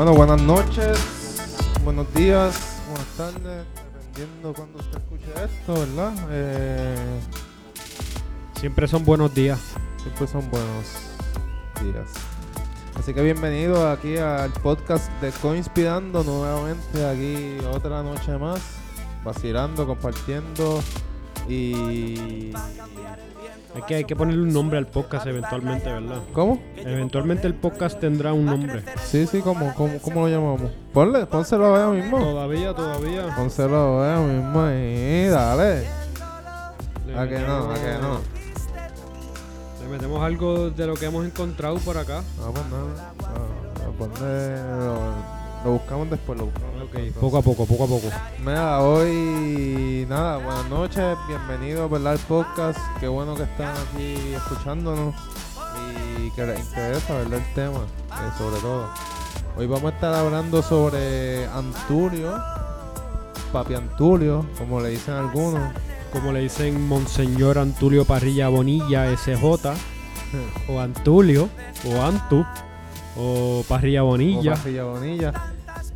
Bueno, buenas noches, buenos días, buenas tardes, dependiendo cuando usted escuche esto, ¿verdad? Eh, Siempre son buenos días. siempre son buenos días. Así que bienvenido aquí al podcast de Coinspirando nuevamente aquí otra noche más, vacilando, compartiendo y... Es que hay que ponerle un nombre al podcast eventualmente, ¿verdad? ¿Cómo? Eventualmente el podcast tendrá un nombre. Sí, sí, ¿cómo, cómo, cómo lo llamamos? Ponle, pónselo ahora mismo. Todavía, todavía. Pónselo ahora mismo ahí, dale. Le ¿A que no? ¿A que no? Le metemos algo de lo que hemos encontrado por acá. Ah, pues nada. Ah, ah, ponle- lo, buscamos después, lo buscamos Ok, después. poco a poco, poco a poco. Mira, hoy nada, buenas noches, bienvenidos ¿verdad? al podcast. Qué bueno que están aquí escuchándonos y que les interesa ¿verdad? el tema, eh, sobre todo. Hoy vamos a estar hablando sobre Antulio, Papi Antulio, como le dicen algunos. Como le dicen Monseñor Antulio Parrilla Bonilla SJ, o Antulio, o Antu, o Parrilla Bonilla. O Parrilla Bonilla.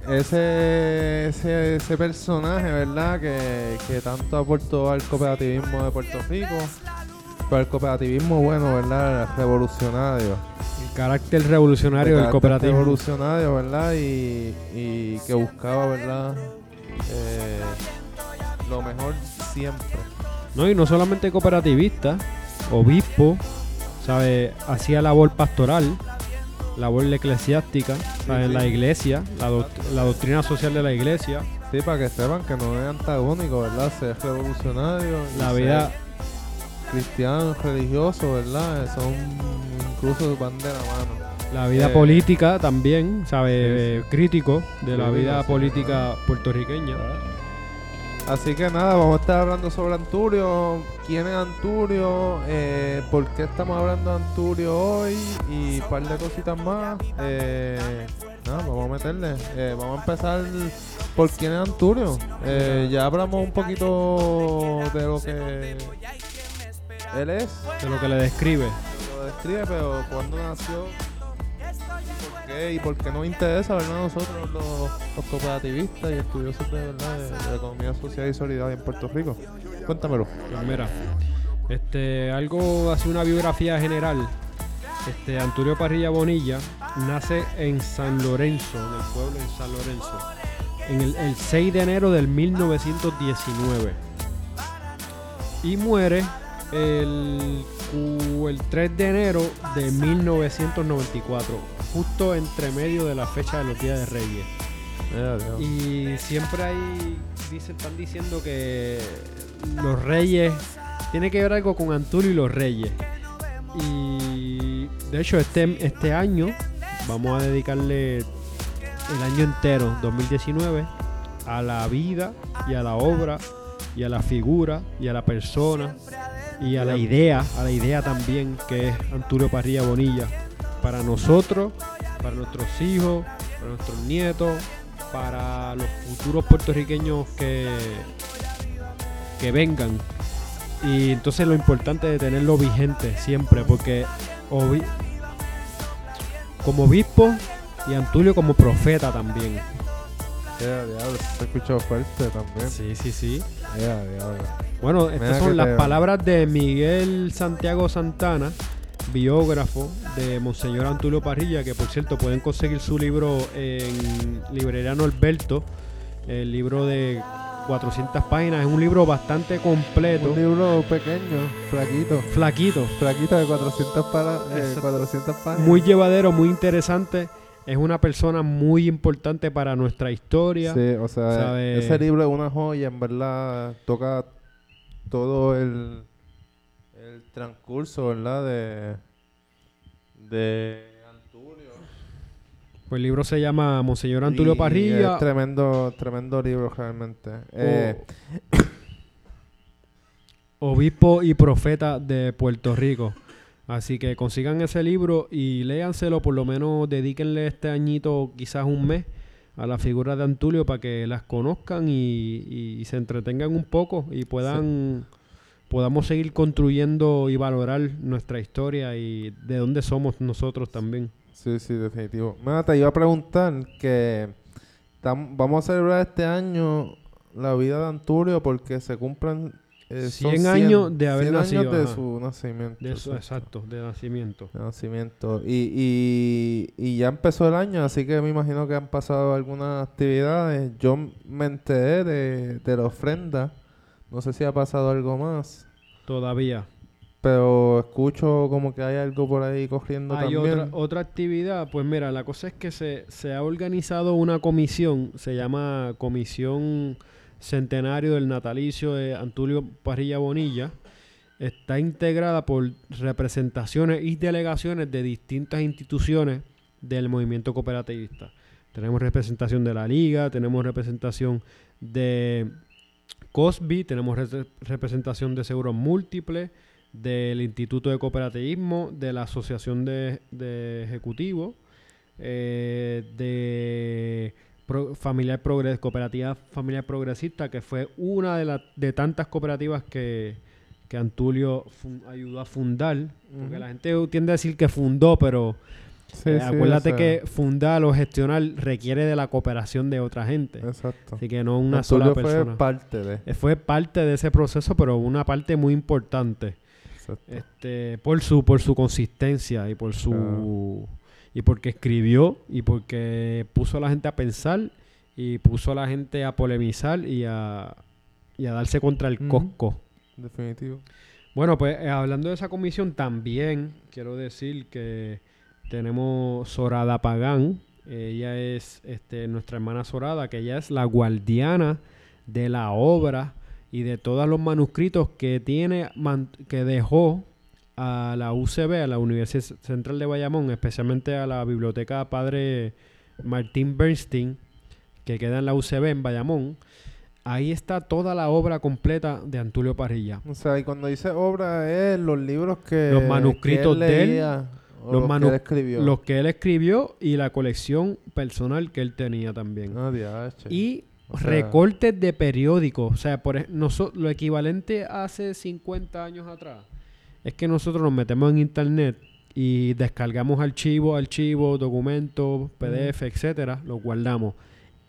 Ese, ese, ese personaje, ¿verdad? Que, que tanto aportó al cooperativismo de Puerto Rico. Pero el cooperativismo, bueno, ¿verdad? Revolucionario. El carácter revolucionario De del cooperativismo. Revolucionario, ¿verdad? Y, y que buscaba, ¿verdad? Eh, lo mejor siempre. No, y no solamente cooperativista, obispo, ¿sabe? Hacía labor pastoral, labor eclesiástica, la iglesia, la, doct- la doctrina social de la iglesia, Sí, para que sepan que no es antagónico, ¿verdad? Ser revolucionario. y la vida, cristianos, religiosos, ¿verdad? Son incluso van de la mano. la vida Eh, política también, ¿sabe? sí. Crítico de la vida política puertorriqueña. Así que nada, vamos a estar hablando sobre Anturio, quién es Anturio, eh, por qué estamos hablando de Anturio hoy y un par de cositas más. Eh, nada, vamos a meterle. Eh, vamos a empezar por quién es Anturio. Eh, ya hablamos un poquito de lo que él es, De lo que le describe. lo describe, pero cuándo nació, qué y por qué nos interesa, ¿verdad? Nosotros los, cooperativistas y estudiosos de, ¿verdad? economía social y solidaria en Puerto Rico. Cuéntamelo. Pues mira, este, algo así una biografía general. Este, Antonio Parrilla Bonilla nace en San Lorenzo, en el pueblo en San Lorenzo, en el, el 6 de enero del 1919. Y muere el, el 3 de enero de 1994, justo entre medio de la fecha de los días de Reyes. Y siempre hay, dice, están diciendo que los reyes, tiene que ver algo con Antulio y los reyes. Y de hecho este, este año vamos a dedicarle el año entero, 2019, a la vida y a la obra y a la figura y a la persona y a la idea, a la idea también que es Antulio Parrilla Bonilla. Para nosotros, para nuestros hijos, para nuestros nietos, para los futuros puertorriqueños que, que vengan. Y entonces lo importante es tenerlo vigente siempre, porque como obispo y Antulio como profeta también. Se escuchó fuerte también. Sí, sí, sí. Diablo. Bueno, estas son las palabras de Miguel Santiago Santana, biógrafo de Monseñor Antulio Parrilla, que por cierto pueden conseguir su libro en Librería Norberto, el libro de 400 páginas, es un libro bastante completo, Un libro pequeño, flaquito. flaquito, Flaquito de 400, para, eh, Exacto. 400 páginas. muy llevadero, muy interesante. Es una persona muy importante para nuestra historia. Sí, o sea, sabe- ese libro es una joya, en verdad. Toca todo el, el transcurso, ¿verdad? De, de Antulio. Pues el libro se llama Monseñor Antulio Y Parrilla. Es tremendo, tremendo libro realmente. Eh, obispo y profeta de Puerto Rico. Así que consigan ese libro y léanselo, por lo menos dedíquenle este añito, quizás un mes, a la figura de Antulio para que las conozcan y, se entretengan un poco y puedan podamos seguir construyendo y valorar nuestra historia y de dónde somos nosotros también. Sí, sí, definitivo. Mira, te iba a preguntar que vamos a celebrar este año la vida de Anturio porque se cumplen eh, son 100 años de haber 100 nacido, años de ajá. su nacimiento. De eso, exacto. exacto, de nacimiento. De nacimiento. Y, y, y ya empezó el año, así que me imagino que han pasado algunas actividades. Yo me enteré de, de la ofrenda. No sé si ha pasado algo más. Todavía. Pero escucho como que hay algo por ahí corriendo Hay también. otra, otra actividad, pues mira, la cosa es que se, se ha organizado una comisión, se llama Comisión Centenario del Natalicio de Antulio Parrilla Bonilla. Está integrada por representaciones y delegaciones de distintas instituciones del movimiento cooperativista. Tenemos representación de la Liga, tenemos representación de COSBI, tenemos re- representación de Seguros Múltiples, del Instituto de Cooperativismo, de la Asociación de, de Ejecutivos, eh, de Pro- Familiar Progres, Cooperativa Familiar Progresista, que fue una de, las de tantas cooperativas que, que Antulio ayudó a fundar. Porque la gente tiende a decir que fundó, pero Sí, eh, sí, acuérdate o sea, que fundar o gestionar requiere de la cooperación de otra gente. Exacto. Así que no una Antulio sola fue persona. parte de. Eh, Fue parte de ese proceso, pero una parte muy importante. Exacto. Este, por su, por su consistencia y por su y porque escribió y porque puso a la gente a pensar y puso a la gente a polemizar y a, y a darse contra el cosco. Definitivo. Bueno, pues eh, hablando de esa comisión, también quiero decir que tenemos Sorada Pagán. Ella es este, nuestra hermana Sorada, que ella es la guardiana de la obra y de todos los manuscritos que tiene, man- que dejó a la UCB, a la Universidad Central de Bayamón, especialmente a la Biblioteca Padre Martín Bernstein, que queda en la UCB en Bayamón. Ahí está toda la obra completa de Antulio Parrilla. O sea, y cuando dice obra es los libros que. Los manuscritos que de él, o los que él escribió. Los que él escribió y la colección personal que él tenía también. Ah. Y O sea- recortes de periódicos. O sea, por lo equivalente hace 50 años atrás es que nosotros nos metemos en internet y descargamos archivos, archivos, documentos, PDF, etcétera, los guardamos.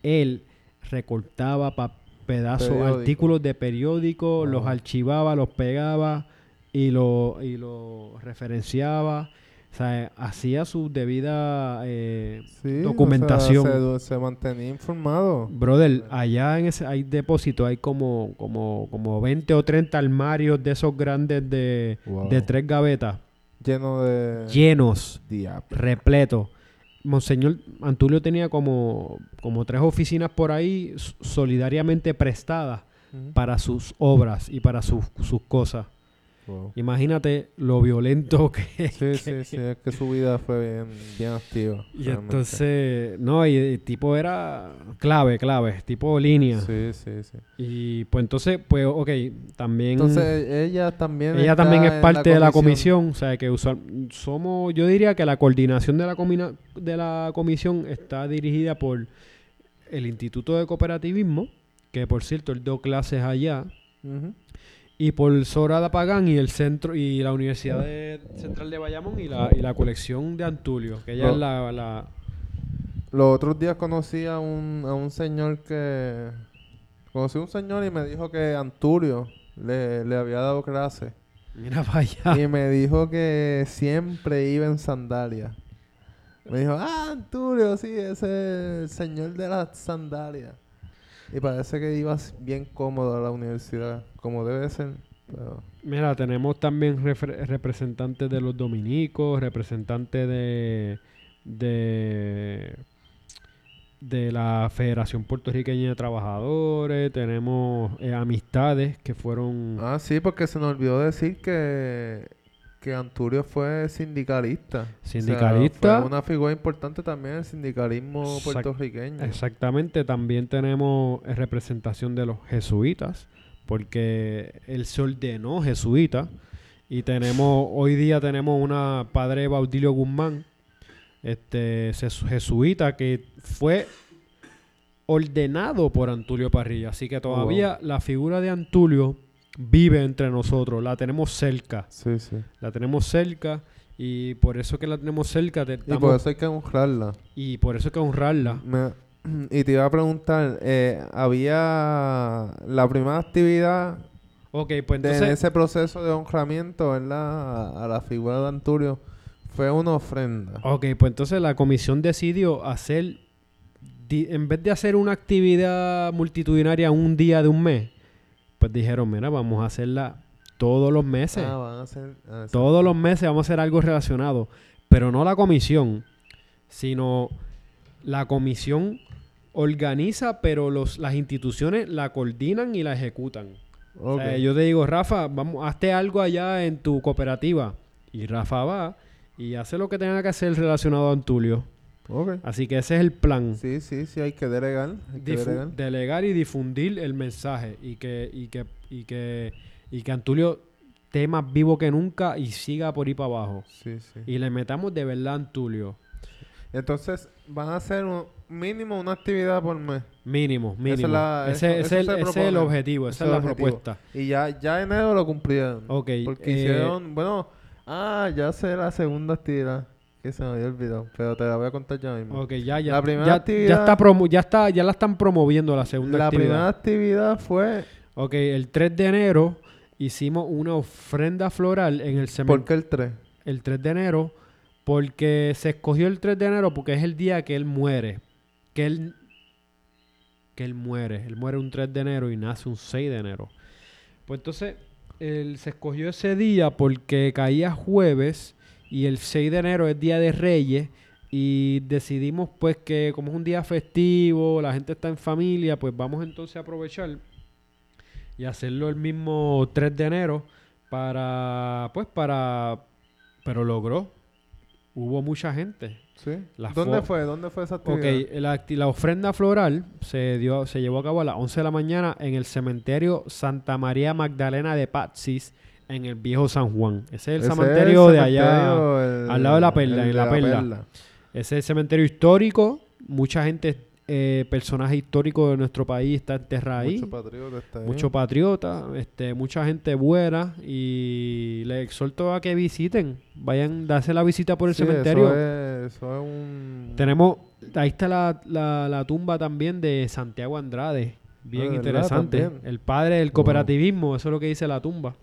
Él recortaba pa- pedazos, Periódico. artículos de periódicos, los archivaba, los pegaba y lo, y lo referenciaba. O sea, hacía su debida eh, Sí, o sea, documentación. se, se mantenía informado. Brother, allá en ese hay depósito, hay como, como, como 20 o 30 armarios de esos grandes de, Wow. de tres gavetas, Lleno de. llenos, Diablo. repletos. Monseñor Antulio tenía como, como tres oficinas por ahí solidariamente prestadas para sus obras y para sus, sus cosas. Wow. Imagínate lo violento que, Sí, sí, sí, es que su vida fue bien, bien activa. Y realmente. entonces, no, y el tipo era clave, clave, tipo línea. Sí, sí, sí. Y pues entonces, pues, ok, también... Entonces ella también. ella está también es parte de la comisión, o sea, que usual, somos, yo diría que la coordinación de la, comina- de la comisión está dirigida por el Instituto de Cooperativismo, que por cierto, él dio clases allá, Ujú. Y por Sorada Pagán y el centro y la Universidad de- Central de Bayamón y la, y la colección de Antulio, que ella Lo- es la, la- Los otros días conocí a un, a un señor que... Conocí a un señor y me dijo que Antulio le, le había dado clase. Mira para allá. Y me dijo que siempre iba en sandalias. Me dijo, ah, Antulio, sí, ese es el señor de las sandalias. Y parece que iba bien cómodo a la universidad, como debe ser. Pero, Mira, tenemos también representantes de los dominicos, representantes de, de de la Federación Puertorriqueña de Trabajadores, tenemos eh, amistades que fueron Ah, sí, porque se nos olvidó decir que, que Antulio fue sindicalista. O sea, Sindicalista. fue una figura importante también en el sindicalismo Exact- puertorriqueño. Exactamente, también tenemos eh, representación de los jesuitas, porque él se ordenó jesuita y tenemos hoy día tenemos una padre Baudilio Guzmán, este jesuita que fue ordenado por Antulio Parrilla, así que todavía la figura de Antulio vive entre nosotros, la tenemos cerca, Sí, sí. la tenemos cerca y por eso que la tenemos cerca te- Y por eso hay que honrarla. y por eso hay que honrarla. Me- y te iba a preguntar, eh, había la primera actividad Ok, pues entonces, ese proceso de honramiento, ¿verdad? A, la figura de Anturio, fue una ofrenda. ok, pues entonces la comisión decidió hacer, en vez de hacer una actividad multitudinaria un día de un mes, dijeron, mira, vamos a hacerla todos los meses. Ah, van a hacer... ah. Todos los meses vamos a hacer algo relacionado. Pero no la comisión, sino la comisión organiza, pero los, las instituciones la coordinan y la ejecutan. O sea, yo te digo, Rafa, vamos, hazte algo allá en tu cooperativa. Y Rafa va y hace lo que tenga que hacer relacionado a Antulio. Así que ese es el plan. Sí, sí, sí, hay que delegar. Hay que Difu- delegar. delegar y difundir el mensaje y que y que y que y que Antulio esté más vivo que nunca y siga por ahí para abajo Sí, sí. y le metamos de verdad a Antulio Entonces, van a hacer un, mínimo una actividad por mes. mínimo mínimo la- ese, eso- ese eso es el, ese es el propone. objetivo esa es la objetivo. propuesta Y ya, ya enero lo cumplieron. ok Porque eh, hicieron, bueno, ah, ya sé la segunda actividad que se me había olvidado, pero te la voy a contar ya mismo. ok, ya ya La primera ya, actividad- ya está promo- ya está ya la están promoviendo la segunda la actividad primera actividad fue, ok el 3 de enero hicimos una ofrenda floral en el ¿por cementerio qué el 3? el 3 de enero porque se escogió el 3 de enero porque es el día que él muere. Que él que él muere. Él muere un 3 de enero y nace un 6 de enero. Pues entonces él se escogió ese día porque caía jueves y el 6 de enero es día de Reyes y decidimos pues que como es un día festivo, la gente está en familia, pues vamos entonces a aprovechar y hacerlo el mismo 3 de enero para pues para pero logró. Hubo mucha gente. ¿Sí? La ¿Dónde fue? ¿Dónde fue esa Ok, actividad? la, acti- la ofrenda floral se dio se llevó a cabo a las 11 de la mañana en el cementerio Santa María Magdalena de Patsis en el viejo San Juan. Ese es el Ese cementerio es de allá. el- al lado de la Perla, en de la Perla. Ese es el cementerio histórico. Mucha gente, eh, personaje histórico de nuestro país está enterrada ahí. Mucho patriota está ahí. Mucho patriota, este, mucha gente buena y les exhorto a que visiten, vayan, darse la visita por el Sí, cementerio. Eso es, eso es un... Tenemos, ahí está la, la- la tumba también de Santiago Andrade, bien Ah, interesante. El padre del Wow. cooperativismo, eso es lo que dice la tumba.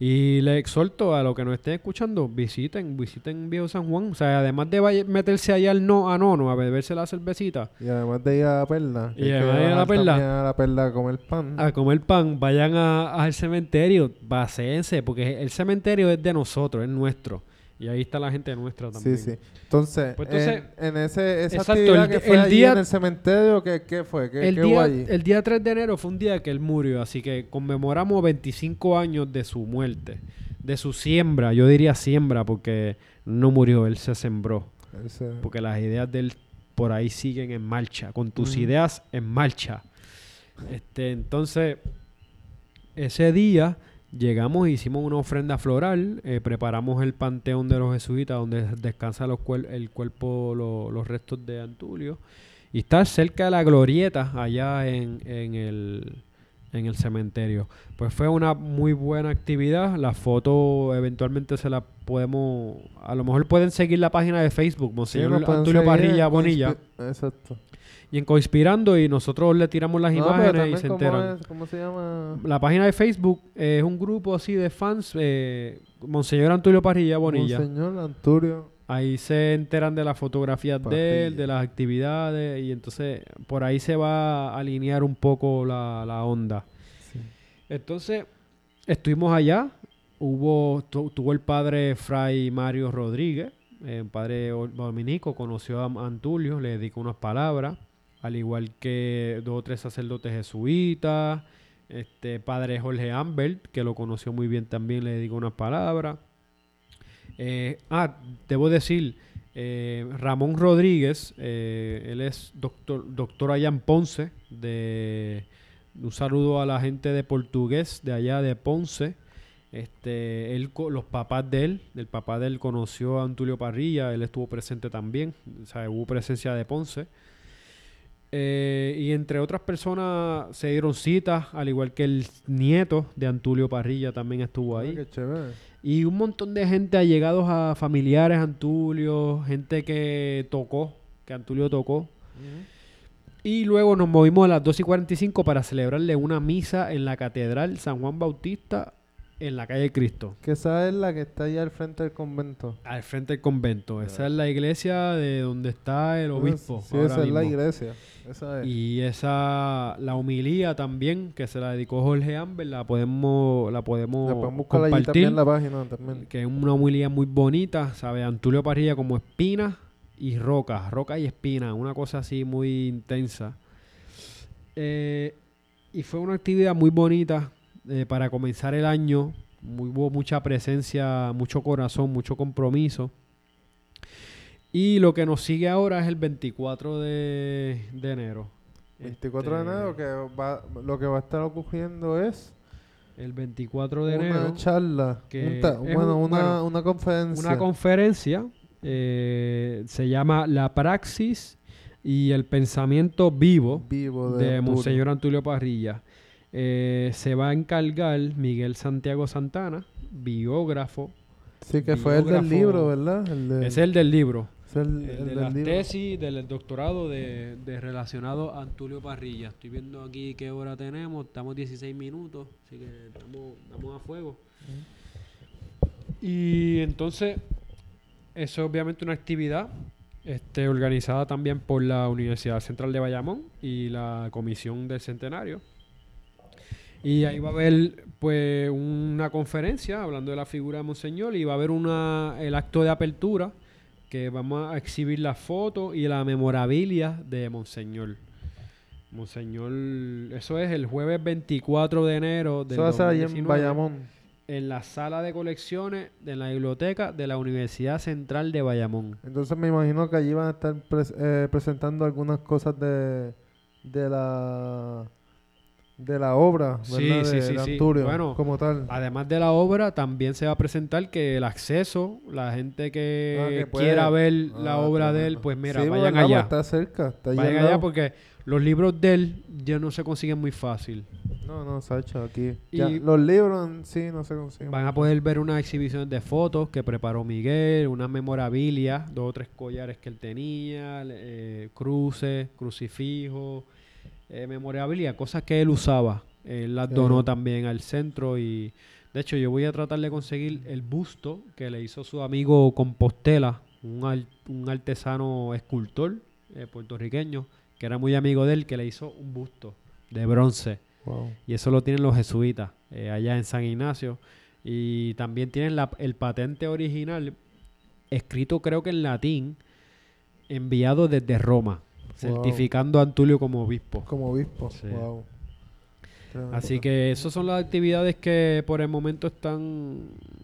Y les exhorto a los que nos estén escuchando, visiten, visiten Viejo San Juan. O sea, además de meterse allá al no, a Nono a beberse la cervecita, Y además de ir a la perla. Y además de ir a la perla. a la perla a comer pan. a comer pan, vayan a- al cementerio, baséense, porque el cementerio es de nosotros, es nuestro. Y ahí está la gente nuestra sí, también. sí. Entonces, Pues entonces- en, en ese, esa Exacto, actividad el que fue el allí día- en el cementerio, ¿qué, qué fue? ¿Qué, El qué hubo día, allí? el día 3 de enero fue un día que él murió, así que conmemoramos 25 años de su muerte, de su siembra, yo diría siembra porque no murió, él se sembró, porque las ideas de él por ahí siguen en marcha, con tus ideas en marcha. Este, entonces, ese día llegamos e hicimos una ofrenda floral, eh, preparamos el panteón de los jesuitas donde descansa los cuer- el cuerpo, lo- los restos de Antulio, y está cerca de la glorieta allá en, en el, en el cementerio. Pues fue una muy buena actividad, la foto eventualmente se la podemos, a lo mejor pueden seguir la página de Facebook, Monseñor Antulio seguir Parrilla Bonilla, Exacto. Y en Conspirando, y nosotros le tiramos las No, imágenes y se ¿cómo enteran. es? ¿Cómo se llama? La página de Facebook eh, es un grupo así de fans, eh, Monseñor Antulio Parrilla Bonilla. Monseñor Anturio. Ahí se enteran de las fotografías de él, de las actividades, y entonces por ahí se va a alinear un poco la, la onda. Sí. Entonces, estuvimos allá. Hubo, tu- tuvo el padre Fray Mario Rodríguez, eh, un padre dominico, conoció a Antulio, le dedicó unas palabras, al igual que dos o tres sacerdotes jesuitas, este padre Jorge Ambert, que lo conoció muy bien también, le dedicó unas palabras. Eh, ah, debo decir, eh, Ramón Rodríguez, eh, él es doctor, doctor allá en Ponce, de un saludo a la gente de portugués de allá de Ponce. Este, él, los papás de él, el papá de él conoció a Antulio Parrilla, él estuvo presente también, o sea, hubo presencia de Ponce. Eh, y entre otras personas se dieron citas, al igual que el nieto de Antulio Parrilla también estuvo Ah, ahí. Y un montón de gente allegados a familiares Antulio, gente que tocó, que Antulio tocó. Y luego nos movimos a las 2 y 45 para celebrarle una misa en la Catedral San Juan Bautista en la calle Cristo, Que esa es la que está allá al frente del convento. al frente del convento. Esa es la iglesia de donde está el obispo. Sí, ahora esa es la iglesia. Esa es. Y esa, la homilía también, que se la dedicó Jorge Amber, la podemos, la podemos, La pueden buscar allí compartir. también en la página también. que es una homilía muy bonita, ¿sabe? Antulio Parrilla como espina y roca, roca y espina, una cosa así muy intensa. Eh, y fue una actividad muy bonita eh, para comenzar el año, muy, hubo mucha presencia, mucho corazón, mucho compromiso. Y lo que nos sigue ahora es el 24 de, de enero. 24 de Este, enero, que va, lo que va a estar ocurriendo es El 24 de una enero. charla, que un bueno, un- una, bueno, una conferencia. una conferencia eh, se llama La Praxis y el Pensamiento Vivo vivo de, de. Monseñor Antulio Parrilla. Eh, se va a encargar Miguel Santiago Santana, biógrafo. Sí, que fue el del libro, ¿verdad? El de, Es el del libro. es el, El, el de tesis, del doctorado de, de relacionado a Antulio Parrilla. Estoy viendo aquí qué hora tenemos. Estamos 16 minutos, así que estamos, estamos a fuego. Y entonces, eso es obviamente una actividad este, organizada también por la Universidad Central de Bayamón y la Comisión del Centenario. Y ahí va a haber pues una conferencia hablando de la figura de Monseñor y va a haber una, el acto de apertura que vamos a exhibir las fotos y la memorabilia de Monseñor. Monseñor, eso es el jueves 24 de enero del Eso va a ser allí en 2019, Bayamón. en la sala de colecciones de la biblioteca de la Universidad Central de Bayamón. Entonces me imagino que allí van a estar eh, presentando algunas cosas de, de la de la obra, Sí, ¿verdad? sí, de, sí, de. Antulio, Bueno, como tal. Además de la obra, también se va a presentar que el acceso, la gente que, Ah, que quiera ver la Ah, obra de él, pues mira, vayan allá. Está cerca, está Vayan al allá lado. porque los libros de él ya no se consiguen muy fácil. No, no, Sacho, aquí. Y- Ya, los libros sí no se consiguen. Van a poder ver unas exhibiciones de fotos que preparó Miguel, unas memorabilias, dos o tres collares que él tenía, eh, cruces, crucifijos, eh, memorabilia, cosas que él usaba. Él las donó también al centro y de hecho yo voy a tratar de conseguir el busto que le hizo su amigo Compostela, un, un artesano escultor eh, puertorriqueño que era muy amigo de él, que le hizo un busto de bronce. Wow. Y eso lo tienen los jesuitas eh, allá en San Ignacio. Y también tienen la- el patente original, escrito creo que en latín, enviado desde Roma, certificando a Antulio como obispo. Como obispo. Sí. Wow. Así que esas son las actividades que por el momento están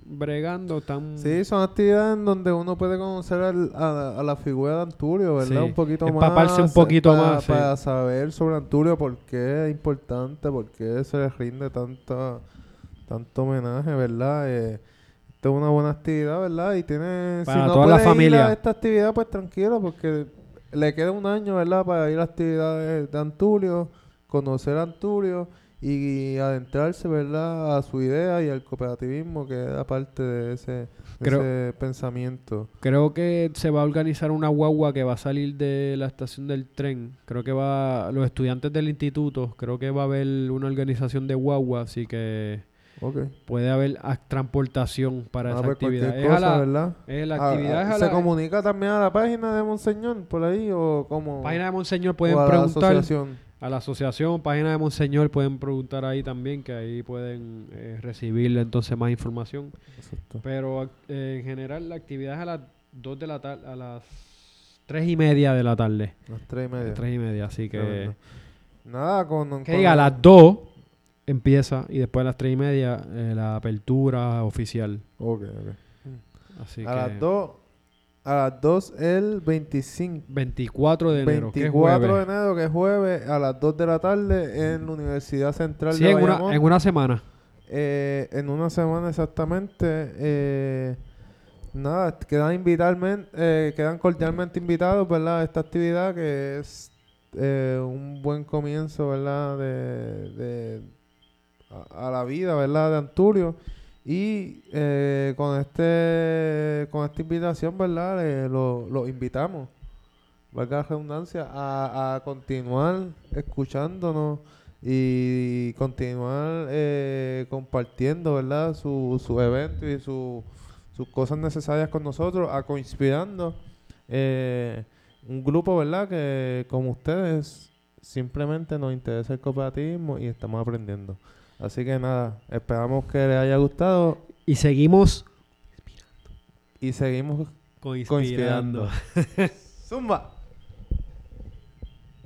bregando, están... Sí, son actividades en donde uno puede conocer al- a, a la figura de Antulio, ¿verdad? Sí. Un poquito más. Empaparse un poquito para, más, sí. Para saber sobre Antulio por qué es importante, por qué se le rinde tanta, tanto homenaje, ¿verdad? Eh, esto es una buena actividad, ¿verdad? Y tiene... Para si no toda la puede ir familia. a esta actividad, pues tranquilo, porque le queda un año, ¿verdad? Para ir a actividades de Antulio, conocer a Antulio y adentrarse, ¿verdad? A su idea y al cooperativismo, que era parte de ese, Creo- ese pensamiento. Creo que se va a organizar una guagua que va a salir de la estación del tren. Creo que va, los estudiantes del instituto, creo que va a haber una organización de guagua, así que Puede haber ac- transportación para Ah, esa pues actividad. Es a cosa, la, ¿verdad? es la actividad es a ¿Se la comunica también a la página de Monseñor por ahí o cómo? página de Monseñor pueden a la preguntar asociación? a la asociación, página de Monseñor pueden preguntar ahí también, que ahí pueden eh, recibir entonces más información. Exacto. Pero eh, en general la actividad es a las 2 de la tarde, a las 3 y media de la tarde. Las tres y media. 3 y media, así que... Nada, con... Que con- diga, a las 2 empieza y después a las 3 y media eh, la apertura oficial. Ok, ok. Así A que las dos... A las dos el 25. 24 de enero, que es 24 de enero, que es jueves, a las 2 de la tarde en la Universidad Central Sí, de en una, en una semana. Eh, en una semana exactamente. eh, nada, quedan invitarmen- eh, quedan cordialmente invitados, ¿verdad? A esta actividad que es eh, un buen comienzo, ¿verdad? De, de- a, la vida, ¿verdad? De Anturio. Y eh, con este con esta invitación, ¿verdad? Le- lo, lo invitamos, valga la redundancia, a, a continuar escuchándonos y continuar eh, compartiendo, ¿verdad? Su, su evento y su, sus cosas necesarias con nosotros, a coinspirando eh, un grupo, ¿verdad? Que como ustedes simplemente nos interesa el cooperativismo y estamos aprendiendo. Así que nada, esperamos que les haya gustado Y seguimos y seguimos coinspirando. Zumba.